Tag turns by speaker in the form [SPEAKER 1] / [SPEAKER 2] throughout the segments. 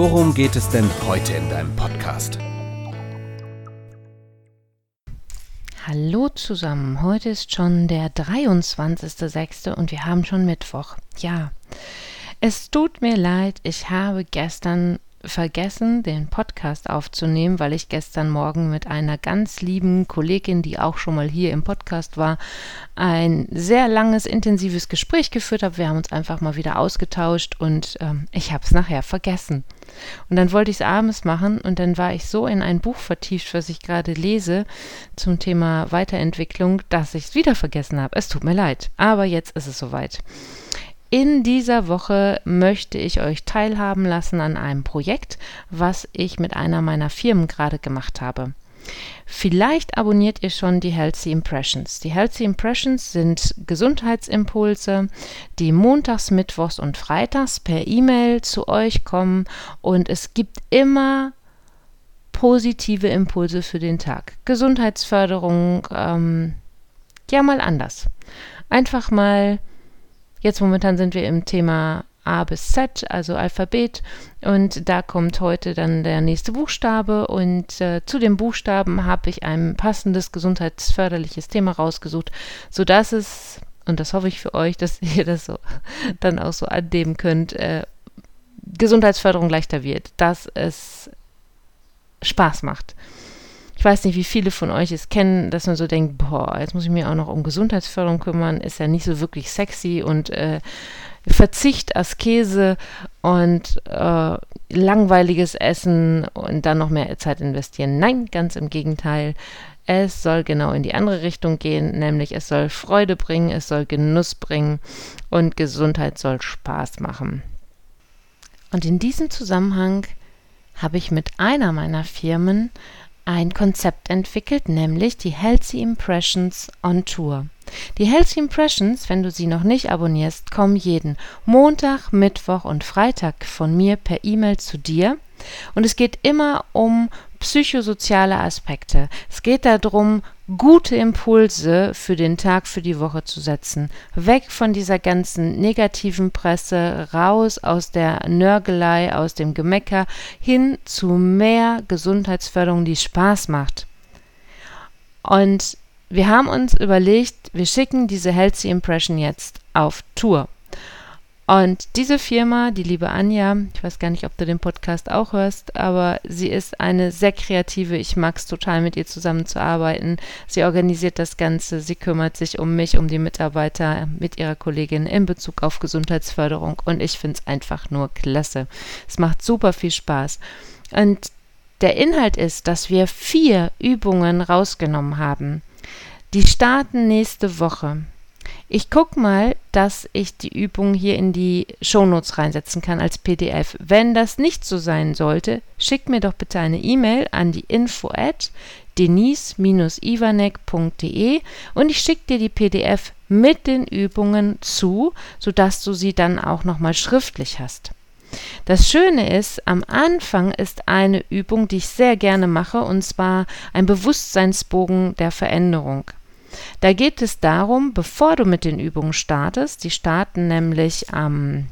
[SPEAKER 1] worum geht es denn heute in deinem Podcast?
[SPEAKER 2] Hallo zusammen, heute ist schon der 23.06. und wir haben schon Mittwoch. Ja, es tut mir leid, ich habe gestern vergessen, den Podcast aufzunehmen, weil ich gestern Morgen mit einer ganz lieben Kollegin, die auch schon mal hier im Podcast war, ein sehr langes, intensives Gespräch geführt habe. Wir haben uns einfach mal wieder ausgetauscht und ähm, ich habe es nachher vergessen. Und dann wollte ich es abends machen und dann war ich so in ein Buch vertieft, was ich gerade lese zum Thema Weiterentwicklung, dass ich es wieder vergessen habe. Es tut mir leid, aber jetzt ist es soweit. In dieser Woche möchte ich euch teilhaben lassen an einem Projekt, was ich mit einer meiner Firmen gerade gemacht habe. Vielleicht abonniert ihr schon die Healthy Impressions. Die Healthy Impressions sind Gesundheitsimpulse, die montags, mittwochs und freitags per E-Mail zu euch kommen und es gibt immer positive Impulse für den Tag. Gesundheitsförderung, ähm, ja mal anders. Einfach mal Jetzt momentan sind wir im Thema A bis Z, also Alphabet. Und da kommt heute dann der nächste Buchstabe. Und äh, zu den Buchstaben habe ich ein passendes gesundheitsförderliches Thema rausgesucht, sodass es, und das hoffe ich für euch, dass ihr das so dann auch so annehmen könnt, äh, Gesundheitsförderung leichter wird, dass es Spaß macht ich weiß nicht, wie viele von euch es kennen, dass man so denkt, boah, jetzt muss ich mich auch noch um Gesundheitsförderung kümmern, ist ja nicht so wirklich sexy und äh, Verzicht, Askese und äh, langweiliges Essen und dann noch mehr Zeit investieren. Nein, ganz im Gegenteil. Es soll genau in die andere Richtung gehen, nämlich es soll Freude bringen, es soll Genuss bringen und Gesundheit soll Spaß machen. Und in diesem Zusammenhang habe ich mit einer meiner Firmen ein Konzept entwickelt, nämlich die Healthy Impressions on Tour. Die Healthy Impressions, wenn du sie noch nicht abonnierst, kommen jeden Montag, Mittwoch und Freitag von mir per E-Mail zu dir. Und es geht immer um psychosoziale Aspekte. Es geht darum, gute Impulse für den Tag, für die Woche zu setzen. Weg von dieser ganzen negativen Presse, raus aus der Nörgelei, aus dem Gemecker, hin zu mehr Gesundheitsförderung, die Spaß macht. Und wir haben uns überlegt, wir schicken diese Healthy Impression jetzt auf Tour. Und diese Firma, die liebe Anja, ich weiß gar nicht, ob du den Podcast auch hörst, aber sie ist eine sehr kreative. Ich mag es total, mit ihr zusammenzuarbeiten. Sie organisiert das Ganze, sie kümmert sich um mich, um die Mitarbeiter mit ihrer Kollegin in Bezug auf Gesundheitsförderung. Und ich finde es einfach nur klasse. Es macht super viel Spaß. Und der Inhalt ist, dass wir vier Übungen rausgenommen haben. Die starten nächste Woche. Ich gucke mal, dass ich die Übung hier in die Shownotes reinsetzen kann als PDF. Wenn das nicht so sein sollte, schick mir doch bitte eine E-Mail an die info at denise-ivanek.de und ich schicke dir die PDF mit den Übungen zu, sodass du sie dann auch nochmal schriftlich hast. Das Schöne ist, am Anfang ist eine Übung, die ich sehr gerne mache, und zwar ein Bewusstseinsbogen der Veränderung. Da geht es darum, bevor du mit den Übungen startest, die starten nämlich am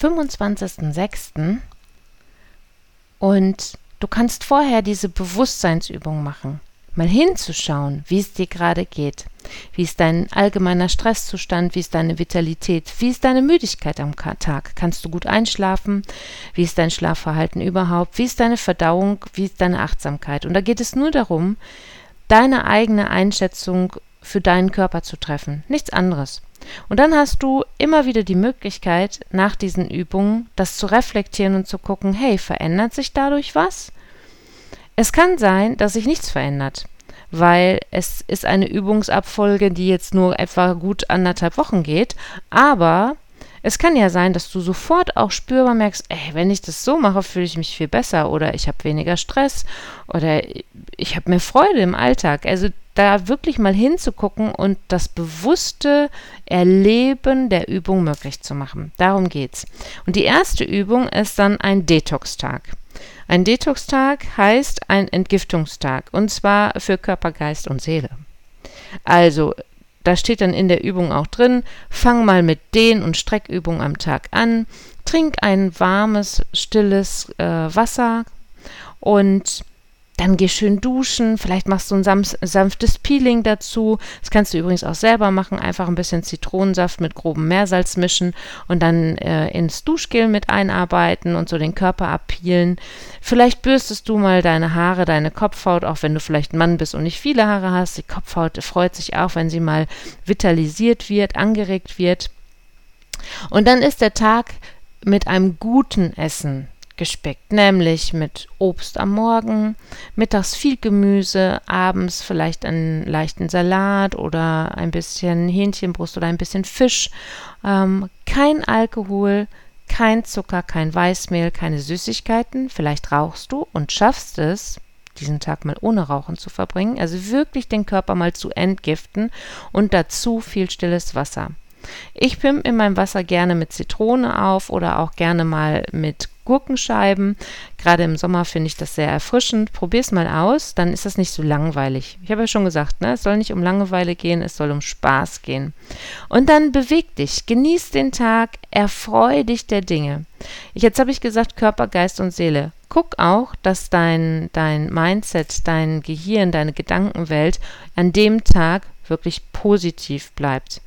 [SPEAKER 2] 25.06. und du kannst vorher diese Bewusstseinsübung machen. Mal hinzuschauen, wie es dir gerade geht. Wie ist dein allgemeiner Stresszustand? Wie ist deine Vitalität? Wie ist deine Müdigkeit am Tag? Kannst du gut einschlafen? Wie ist dein Schlafverhalten überhaupt? Wie ist deine Verdauung? Wie ist deine Achtsamkeit? Und da geht es nur darum, deine eigene Einschätzung für deinen Körper zu treffen, nichts anderes. Und dann hast du immer wieder die Möglichkeit, nach diesen Übungen das zu reflektieren und zu gucken, hey, verändert sich dadurch was? Es kann sein, dass sich nichts verändert, weil es ist eine Übungsabfolge, die jetzt nur etwa gut anderthalb Wochen geht, aber Es kann ja sein, dass du sofort auch spürbar merkst, ey, wenn ich das so mache, fühle ich mich viel besser oder ich habe weniger Stress oder ich habe mehr Freude im Alltag. Also da wirklich mal hinzugucken und das bewusste Erleben der Übung möglich zu machen. Darum geht's. Und die erste Übung ist dann ein Detox-Tag. Ein Detox-Tag heißt ein Entgiftungstag und zwar für Körper, Geist und Seele. Also da steht dann in der Übung auch drin, fang mal mit Dehn- und Streckübungen am Tag an, trink ein warmes, stilles äh, Wasser und dann geh schön duschen, vielleicht machst du ein sanftes Peeling dazu. Das kannst du übrigens auch selber machen, einfach ein bisschen Zitronensaft mit grobem Meersalz mischen und dann äh, ins Duschgel mit einarbeiten und so den Körper abpeelen. Vielleicht bürstest du mal deine Haare, deine Kopfhaut, auch wenn du vielleicht ein Mann bist und nicht viele Haare hast. Die Kopfhaut freut sich auch, wenn sie mal vitalisiert wird, angeregt wird. Und dann ist der Tag mit einem guten Essen gespickt, nämlich mit Obst am Morgen, mittags viel Gemüse, abends vielleicht einen leichten Salat oder ein bisschen Hähnchenbrust oder ein bisschen Fisch, ähm, kein Alkohol, kein Zucker, kein Weißmehl, keine Süßigkeiten, vielleicht rauchst du und schaffst es, diesen Tag mal ohne Rauchen zu verbringen, also wirklich den Körper mal zu entgiften und dazu viel stilles Wasser. Ich pimpe in meinem Wasser gerne mit Zitrone auf oder auch gerne mal mit Gurkenscheiben. Gerade im Sommer finde ich das sehr erfrischend. Probier es mal aus, dann ist das nicht so langweilig. Ich habe ja schon gesagt, ne, es soll nicht um Langeweile gehen, es soll um Spaß gehen. Und dann beweg dich, genieß den Tag, erfreue dich der Dinge. Jetzt habe ich gesagt, Körper, Geist und Seele. Guck auch, dass dein, dein Mindset, dein Gehirn, deine Gedankenwelt an dem Tag wirklich positiv bleibt.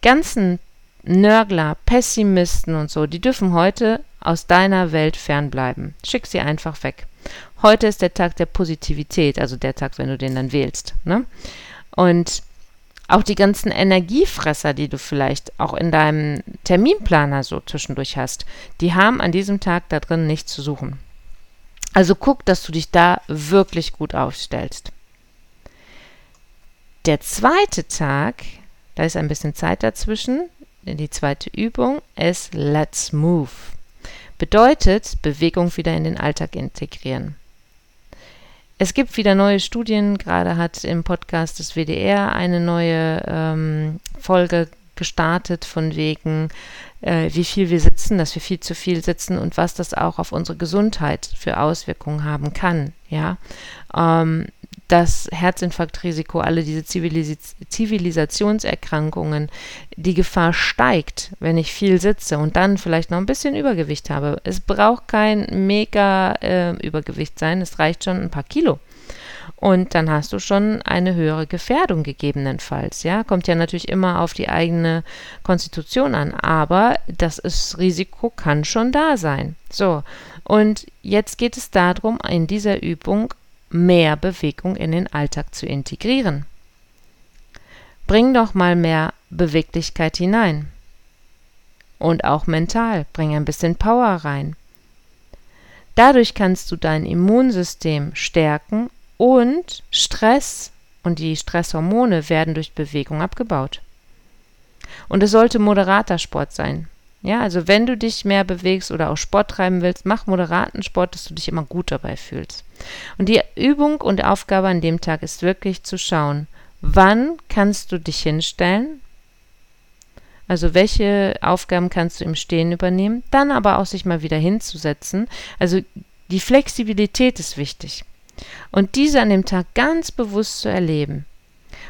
[SPEAKER 2] Ganzen Nörgler, Pessimisten und so, die dürfen heute aus deiner Welt fernbleiben. Schick sie einfach weg. Heute ist der Tag der Positivität, also der Tag, wenn du den dann wählst. Ne? Und auch die ganzen Energiefresser, die du vielleicht auch in deinem Terminplaner so zwischendurch hast, die haben an diesem Tag da drin nichts zu suchen. Also guck, dass du dich da wirklich gut aufstellst. Der zweite Tag, da ist ein bisschen Zeit dazwischen, die zweite Übung ist Let's Move bedeutet Bewegung wieder in den Alltag integrieren. Es gibt wieder neue Studien, gerade hat im Podcast des WDR eine neue ähm, Folge gestartet von wegen, äh, wie viel wir sitzen, dass wir viel zu viel sitzen und was das auch auf unsere Gesundheit für Auswirkungen haben kann. Ja, ähm, das Herzinfarktrisiko, alle diese Zivilis Zivilisationserkrankungen, die Gefahr steigt, wenn ich viel sitze und dann vielleicht noch ein bisschen Übergewicht habe. Es braucht kein mega äh, Übergewicht sein, es reicht schon ein paar Kilo. Und dann hast du schon eine höhere Gefährdung gegebenenfalls. Ja, kommt ja natürlich immer auf die eigene Konstitution an, aber das ist, Risiko kann schon da sein. So, und jetzt geht es darum, in dieser Übung mehr Bewegung in den Alltag zu integrieren. Bring doch mal mehr Beweglichkeit hinein. Und auch mental, bring ein bisschen Power rein. Dadurch kannst du dein Immunsystem stärken und Stress und die Stresshormone werden durch Bewegung abgebaut. Und es sollte moderater Sport sein. Ja, also wenn du dich mehr bewegst oder auch Sport treiben willst, mach moderaten Sport, dass du dich immer gut dabei fühlst. Und die Übung und Aufgabe an dem Tag ist wirklich zu schauen, wann kannst du dich hinstellen? Also welche Aufgaben kannst du im Stehen übernehmen? Dann aber auch sich mal wieder hinzusetzen. Also die Flexibilität ist wichtig. Und diese an dem Tag ganz bewusst zu erleben.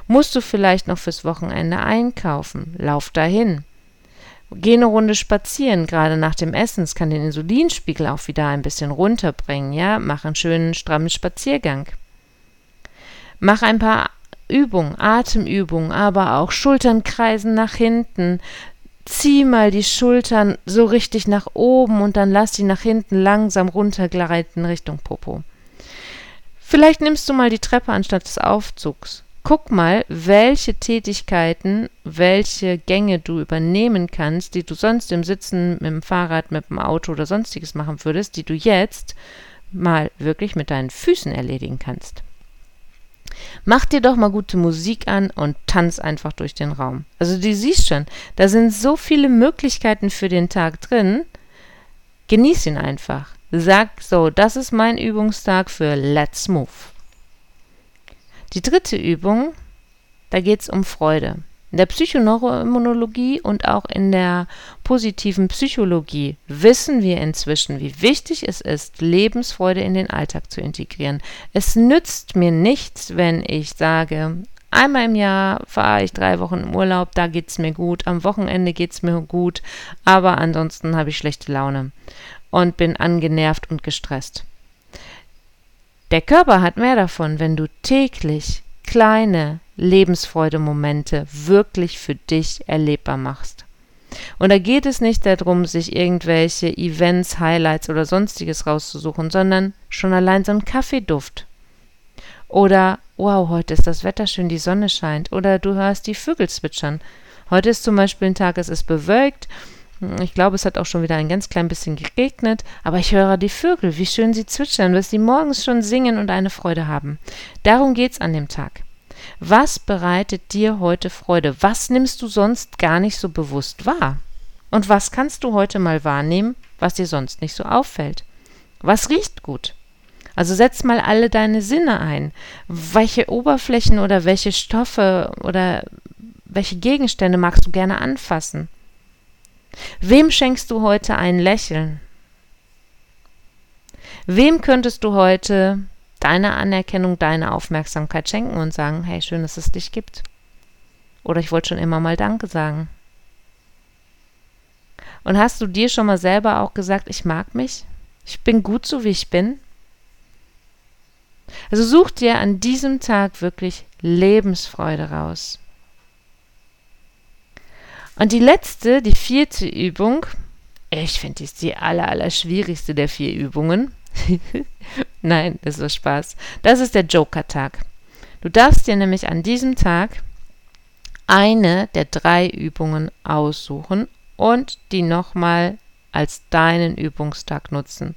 [SPEAKER 2] Musst du vielleicht noch fürs Wochenende einkaufen? Lauf dahin. Geh eine Runde spazieren, gerade nach dem Essen. Es kann den Insulinspiegel auch wieder ein bisschen runterbringen, ja. Mach einen schönen, strammen Spaziergang. Mach ein paar Übungen, Atemübungen, aber auch Schultern kreisen nach hinten. Zieh mal die Schultern so richtig nach oben und dann lass die nach hinten langsam runtergleiten Richtung Popo. Vielleicht nimmst du mal die Treppe anstatt des Aufzugs guck mal, welche Tätigkeiten, welche Gänge du übernehmen kannst, die du sonst im Sitzen mit dem Fahrrad, mit dem Auto oder sonstiges machen würdest, die du jetzt mal wirklich mit deinen Füßen erledigen kannst. Mach dir doch mal gute Musik an und tanz einfach durch den Raum. Also du siehst schon, da sind so viele Möglichkeiten für den Tag drin. Genieß ihn einfach. Sag so, das ist mein Übungstag für Let's Move. Die dritte Übung, da geht es um Freude. In der Psychoneuroimmunologie und auch in der positiven Psychologie wissen wir inzwischen, wie wichtig es ist, Lebensfreude in den Alltag zu integrieren. Es nützt mir nichts, wenn ich sage, einmal im Jahr fahre ich drei Wochen im Urlaub, da geht es mir gut, am Wochenende geht es mir gut, aber ansonsten habe ich schlechte Laune und bin angenervt und gestresst. Der Körper hat mehr davon, wenn du täglich kleine Lebensfreude-Momente wirklich für dich erlebbar machst. Und da geht es nicht darum, sich irgendwelche Events, Highlights oder sonstiges rauszusuchen, sondern schon allein so ein Kaffeeduft. Oder, wow, heute ist das Wetter schön, die Sonne scheint. Oder du hörst die Vögel zwitschern. Heute ist zum Beispiel ein Tag, es ist bewölkt. Ich glaube, es hat auch schon wieder ein ganz klein bisschen geregnet, aber ich höre die Vögel, wie schön sie zwitschern, was sie morgens schon singen und eine Freude haben. Darum geht's an dem Tag. Was bereitet dir heute Freude? Was nimmst du sonst gar nicht so bewusst wahr? Und was kannst du heute mal wahrnehmen, was dir sonst nicht so auffällt? Was riecht gut? Also setz mal alle deine Sinne ein. Welche Oberflächen oder welche Stoffe oder welche Gegenstände magst du gerne anfassen? Wem schenkst du heute ein Lächeln? Wem könntest du heute deine Anerkennung, deine Aufmerksamkeit schenken und sagen, hey, schön, dass es dich gibt. Oder ich wollte schon immer mal Danke sagen. Und hast du dir schon mal selber auch gesagt, ich mag mich? Ich bin gut so, wie ich bin? Also such dir an diesem Tag wirklich Lebensfreude raus. Und die letzte, die vierte Übung, ich finde, die ist die aller, aller schwierigste der vier Übungen. Nein, das war Spaß. Das ist der Joker-Tag. Du darfst dir nämlich an diesem Tag eine der drei Übungen aussuchen und die nochmal als deinen Übungstag nutzen.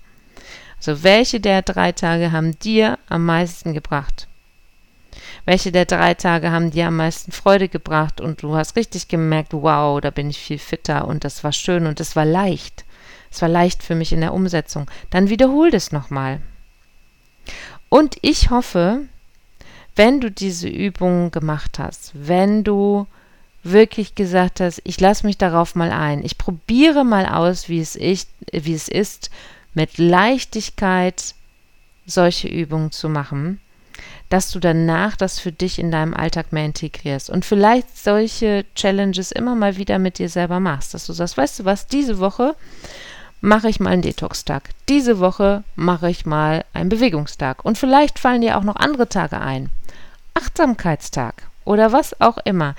[SPEAKER 2] Also welche der drei Tage haben dir am meisten gebracht? Welche der drei Tage haben dir am meisten Freude gebracht und du hast richtig gemerkt, wow, da bin ich viel fitter und das war schön und es war leicht. Es war leicht für mich in der Umsetzung. Dann wiederhol das nochmal. Und ich hoffe, wenn du diese Übung gemacht hast, wenn du wirklich gesagt hast, ich lasse mich darauf mal ein, ich probiere mal aus, wie es, ich, wie es ist, mit Leichtigkeit solche Übungen zu machen, dass du danach das für dich in deinem Alltag mehr integrierst und vielleicht solche Challenges immer mal wieder mit dir selber machst, dass du sagst, weißt du was, diese Woche mache ich mal einen Detox-Tag. Diese Woche mache ich mal einen Bewegungstag. Und vielleicht fallen dir auch noch andere Tage ein. Achtsamkeitstag oder was auch immer.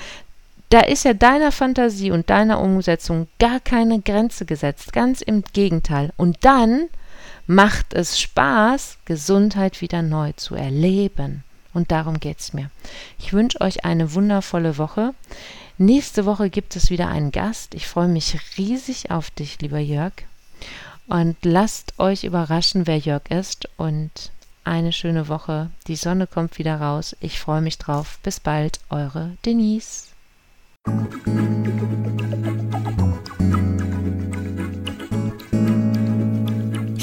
[SPEAKER 2] Da ist ja deiner Fantasie und deiner Umsetzung gar keine Grenze gesetzt. Ganz im Gegenteil. Und dann macht es Spaß, Gesundheit wieder neu zu erleben. Und darum geht es mir. Ich wünsche euch eine wundervolle Woche. Nächste Woche gibt es wieder einen Gast. Ich freue mich riesig auf dich, lieber Jörg. Und lasst euch überraschen, wer Jörg ist. Und eine schöne Woche. Die Sonne kommt wieder raus. Ich freue mich drauf. Bis bald, eure Denise.